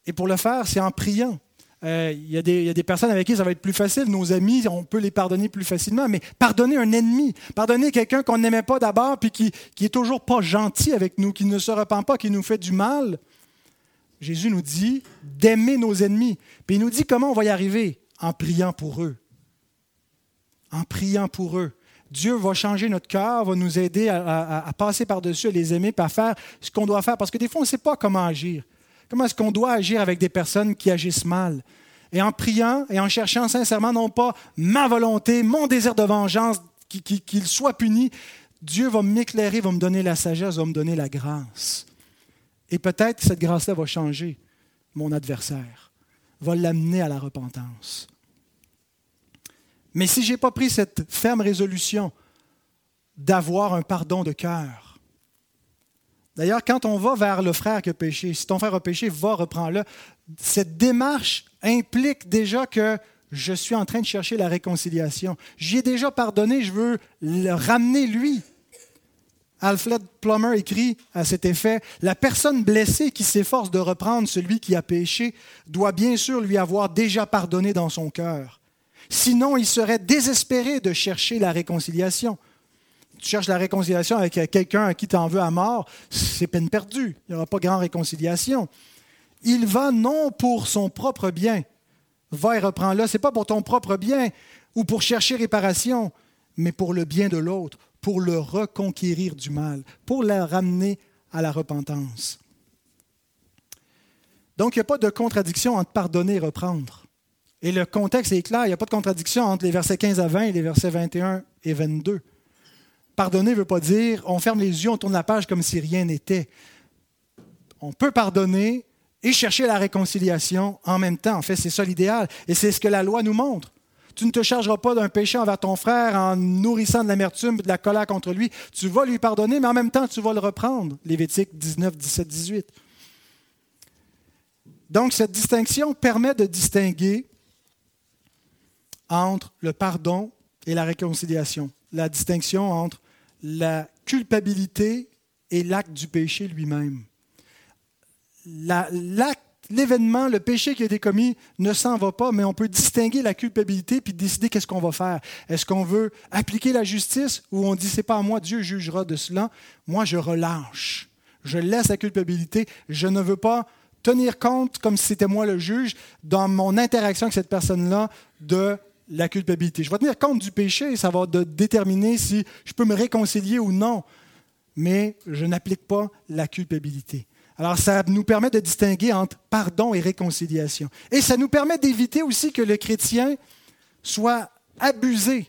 Et pour le faire, c'est en priant. Euh, il y, a des personnes avec qui ça va être plus facile. Nos amis, on peut les pardonner plus facilement. Mais pardonner un ennemi, pardonner quelqu'un qu'on n'aimait pas d'abord, puis qui, qui est toujours pas gentil avec nous, qui ne se repent pas, qui nous fait du mal. Jésus nous dit d'aimer nos ennemis. Puis il nous dit comment on va y arriver en priant pour eux. En priant pour eux. Dieu va changer notre cœur, va nous aider à, passer par-dessus, à les aimer, puis à faire ce qu'on doit faire. Parce que des fois, on ne sait pas comment agir. Comment est-ce qu'on doit agir avec des personnes qui agissent mal? Et en priant et en cherchant sincèrement, non pas ma volonté, mon désir de vengeance, qu'il soit puni, Dieu va m'éclairer, va me donner la sagesse, va me donner la grâce. Et peut-être cette grâce-là va changer mon adversaire, va l'amener à la repentance. Mais si je n'ai pas pris cette ferme résolution d'avoir un pardon de cœur, d'ailleurs, quand on va vers le frère qui a péché, si ton frère a péché, va, reprends-le, cette démarche implique déjà que je suis en train de chercher la réconciliation. J'y ai déjà pardonné, je veux le ramener lui. Alfred Plummer écrit à cet effet, La personne blessée qui s'efforce de reprendre celui qui a péché doit bien sûr lui avoir déjà pardonné dans son cœur. Sinon, il serait désespéré de chercher la réconciliation. Tu cherches la réconciliation avec quelqu'un à qui tu en veux à mort, c'est peine perdue. Il n'y aura pas grande réconciliation. Il va non pour son propre bien. Va et reprends-le. Ce n'est pas pour ton propre bien ou pour chercher réparation, mais pour le bien de l'autre, pour le reconquérir du mal, pour le ramener à la repentance. Donc, il n'y a pas de contradiction entre pardonner et reprendre. Et le contexte est clair, il n'y a pas de contradiction entre les versets 15 à 20 et les versets 21 et 22. Pardonner ne veut pas dire on ferme les yeux, on tourne la page comme si rien n'était. On peut pardonner et chercher la réconciliation en même temps. En fait, c'est ça l'idéal. Et c'est ce que la loi nous montre. Tu ne te chargeras pas d'un péché envers ton frère en nourrissant de l'amertume et de la colère contre lui. Tu vas lui pardonner, mais en même temps, tu vas le reprendre. Lévitique 19, 17, 18. Donc, cette distinction permet de distinguer entre le pardon et la réconciliation, la distinction entre la culpabilité et l'acte du péché lui-même. L'événement, le péché qui a été commis ne s'en va pas, mais on peut distinguer la culpabilité puis décider qu'est-ce qu'on va faire. Est-ce qu'on veut appliquer la justice ou on dit c'est pas à moi, Dieu jugera de cela. Moi, je relâche. Je laisse la culpabilité. Je ne veux pas tenir compte, comme si c'était moi le juge, dans mon interaction avec cette personne-là, de la culpabilité. Je vais tenir compte du péché, ça va déterminer si je peux me réconcilier ou non, mais je n'applique pas la culpabilité. Alors ça nous permet de distinguer entre pardon et réconciliation. Et ça nous permet d'éviter aussi que le chrétien soit abusé,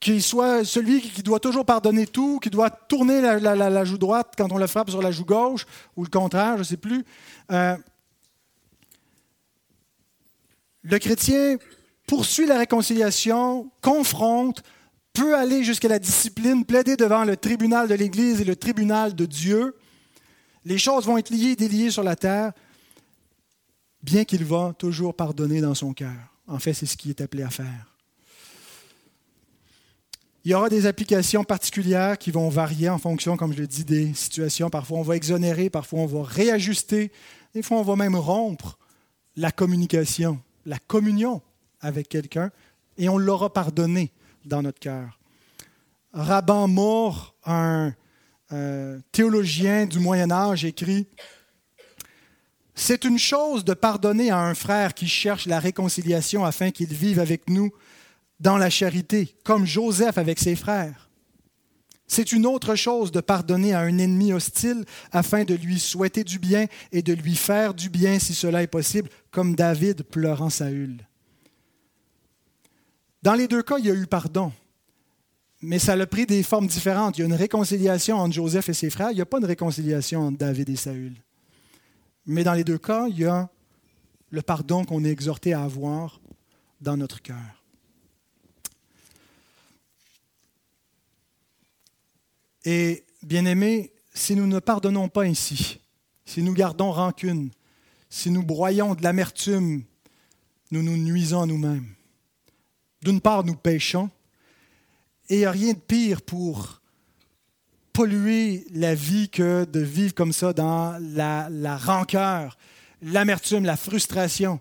qu'il soit celui qui doit toujours pardonner tout, qui doit tourner la, joue droite quand on le frappe sur la joue gauche, ou le contraire, je ne sais plus. Euh, le chrétien poursuit la réconciliation, confronte, peut aller jusqu'à la discipline, plaider devant le tribunal de l'Église et le tribunal de Dieu. Les choses vont être liées déliées sur la terre, bien qu'il va toujours pardonner dans son cœur. En fait, c'est ce qu'il est appelé à faire. Il y aura des applications particulières qui vont varier en fonction, comme je le dis, des situations. Parfois, on va exonérer, parfois, on va réajuster, des fois, on va même rompre la communication la communion avec quelqu'un et on l'aura pardonné dans notre cœur. Rabban Moore, un euh, théologien du Moyen Âge, écrit C'est une chose de pardonner à un frère qui cherche la réconciliation afin qu'il vive avec nous dans la charité, comme Joseph avec ses frères. C'est une autre chose de pardonner à un ennemi hostile afin de lui souhaiter du bien et de lui faire du bien si cela est possible, comme David pleurant Saül. Dans les deux cas, il y a eu pardon, mais ça a pris des formes différentes. Il y a une réconciliation entre Joseph et ses frères, il n'y a pas de réconciliation entre David et Saül. Mais dans les deux cas, il y a le pardon qu'on est exhorté à avoir dans notre cœur. Et bien aimés, si nous ne pardonnons pas ainsi, si nous gardons rancune, si nous broyons de l'amertume, nous nous nuisons à nous-mêmes. D'une part, nous péchons, et il n'y a rien de pire pour polluer la vie que de vivre comme ça dans la, rancœur, l'amertume, la frustration.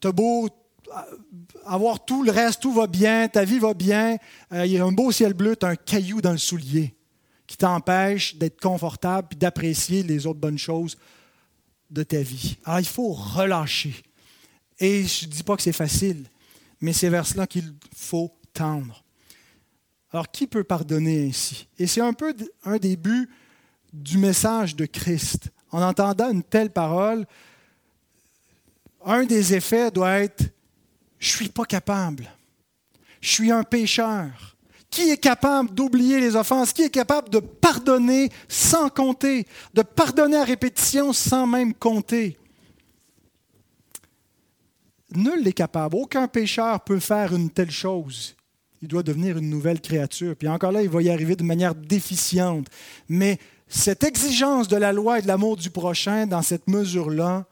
T'as beau avoir tout le reste, tout va bien, ta vie va bien, euh, il y a un beau ciel bleu, tu as un caillou dans le soulier qui t'empêche d'être confortable et d'apprécier les autres bonnes choses de ta vie. Alors il faut relâcher. Et je ne dis pas que c'est facile, mais c'est vers cela qu'il faut tendre. Alors qui peut pardonner ainsi? Et c'est un peu un début du message de Christ. En entendant une telle parole, un des effets doit être je suis pas capable. Je suis un pécheur. Qui est capable d'oublier les offenses? Qui est capable de pardonner sans compter? De pardonner à répétition sans même compter? Nul n'est capable. Aucun pécheur peut faire une telle chose. Il doit devenir une nouvelle créature. Puis encore là, il va y arriver de manière déficiente. Mais cette exigence de la loi et de l'amour du prochain, dans cette mesure-là,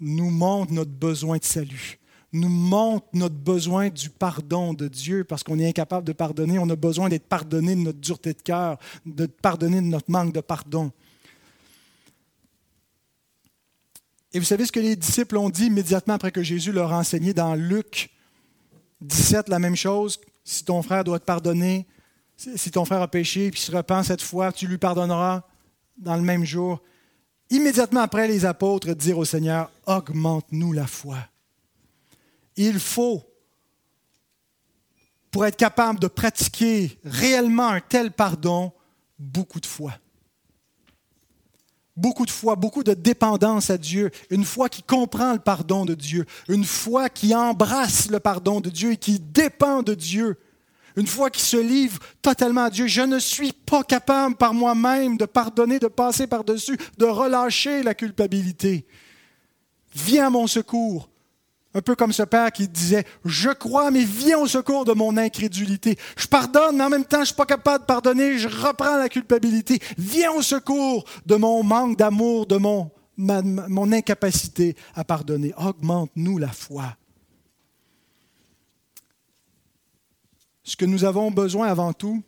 nous montre notre besoin de salut nous montre notre besoin du pardon de Dieu parce qu'on est incapable de pardonner. On a besoin d'être pardonné de notre dureté de cœur, de pardonner de notre manque de pardon. Et vous savez ce que les disciples ont dit immédiatement après que Jésus leur a enseigné dans Luc 17 la même chose? Si ton frère doit te pardonner, si ton frère a péché et se repent cette fois, tu lui pardonneras dans le même jour. Immédiatement après, les apôtres dirent au Seigneur, augmente-nous la foi il faut, pour être capable de pratiquer réellement un tel pardon, beaucoup de foi. Beaucoup de foi, beaucoup de dépendance à Dieu, une foi qui comprend le pardon de Dieu, une foi qui embrasse le pardon de Dieu et qui dépend de Dieu, une foi qui se livre totalement à Dieu. Je ne suis pas capable par moi-même de pardonner, de passer par-dessus, de relâcher la culpabilité. Viens à mon secours. Un peu comme ce père qui disait, je crois, mais viens au secours de mon incrédulité. Je pardonne, mais en même temps, je ne suis pas capable de pardonner, je reprends la culpabilité. Viens au secours de mon manque d'amour, de mon, mon incapacité à pardonner. Augmente-nous la foi. Ce que nous avons besoin avant tout,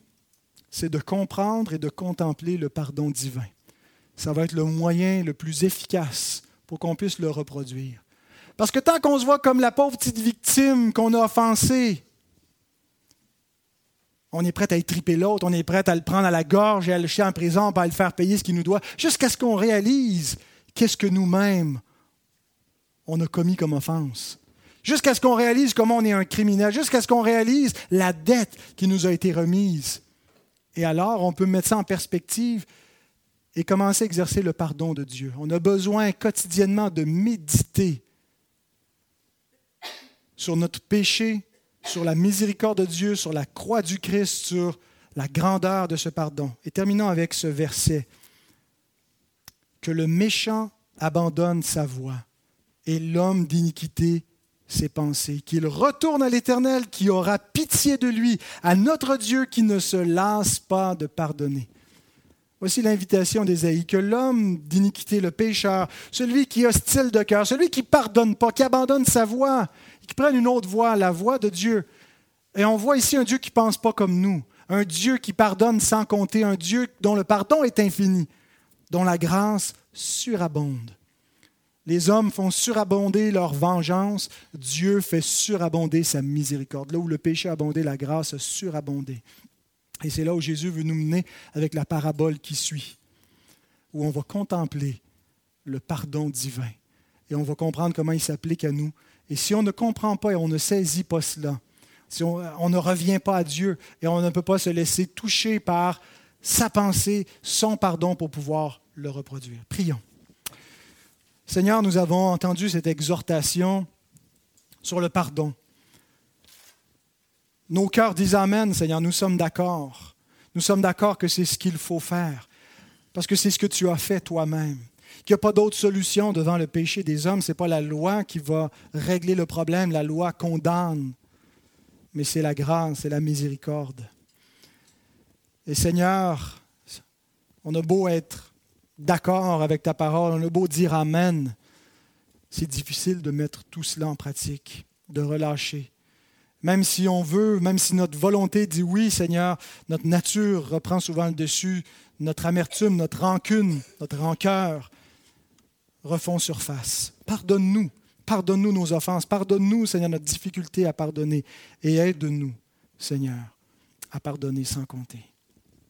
c'est de comprendre et de contempler le pardon divin. Ça va être le moyen le plus efficace pour qu'on puisse le reproduire. Parce que tant qu'on se voit comme la pauvre petite victime qu'on a offensée, on est prêt à étriper l'autre, on est prêt à le prendre à la gorge et à le chier en prison pour le faire payer ce qu'il nous doit, jusqu'à ce qu'on réalise qu'est-ce que nous-mêmes on a commis comme offense. Jusqu'à ce qu'on réalise comment on est un criminel, jusqu'à ce qu'on réalise la dette qui nous a été remise. Et alors, on peut mettre ça en perspective et commencer à exercer le pardon de Dieu. On a besoin quotidiennement de méditer sur notre péché, sur la miséricorde de Dieu, sur la croix du Christ, sur la grandeur de ce pardon. Et terminons avec ce verset. Que le méchant abandonne sa voie et l'homme d'iniquité ses pensées, qu'il retourne à l'Éternel qui aura pitié de lui, à notre Dieu qui ne se lasse pas de pardonner. Voici l'invitation d'Ésaïe, que l'homme d'iniquité, le pécheur, celui qui est hostile de cœur, celui qui pardonne pas, qui abandonne sa voie, qui prenne une autre voie, la voie de Dieu. Et on voit ici un Dieu qui ne pense pas comme nous, un Dieu qui pardonne sans compter, un Dieu dont le pardon est infini, dont la grâce surabonde. Les hommes font surabonder leur vengeance, Dieu fait surabonder sa miséricorde. Là où le péché a abondé, la grâce a surabondé. Et c'est là où Jésus veut nous mener avec la parabole qui suit, où on va contempler le pardon divin et on va comprendre comment il s'applique à nous et si on ne comprend pas et on ne saisit pas cela, si on, ne revient pas à Dieu et on ne peut pas se laisser toucher par sa pensée, son pardon pour pouvoir le reproduire. Prions. Seigneur, nous avons entendu cette exhortation sur le pardon. Nos cœurs disent Amen, Seigneur, nous sommes d'accord. Nous sommes d'accord que c'est ce qu'il faut faire, parce que c'est ce que tu as fait toi-même qu'il n'y a pas d'autre solution devant le péché des hommes. Ce n'est pas la loi qui va régler le problème. La loi condamne, mais c'est la grâce, c'est la miséricorde. Et Seigneur, on a beau être d'accord avec ta parole, on a beau dire Amen, c'est difficile de mettre tout cela en pratique, de relâcher. Même si on veut, même si notre volonté dit oui, Seigneur, notre nature reprend souvent le dessus, notre amertume, notre rancune, notre rancœur, refont surface. Pardonne-nous. Pardonne-nous nos offenses. Pardonne-nous, Seigneur, notre difficulté à pardonner. Et aide-nous, Seigneur, à pardonner sans compter.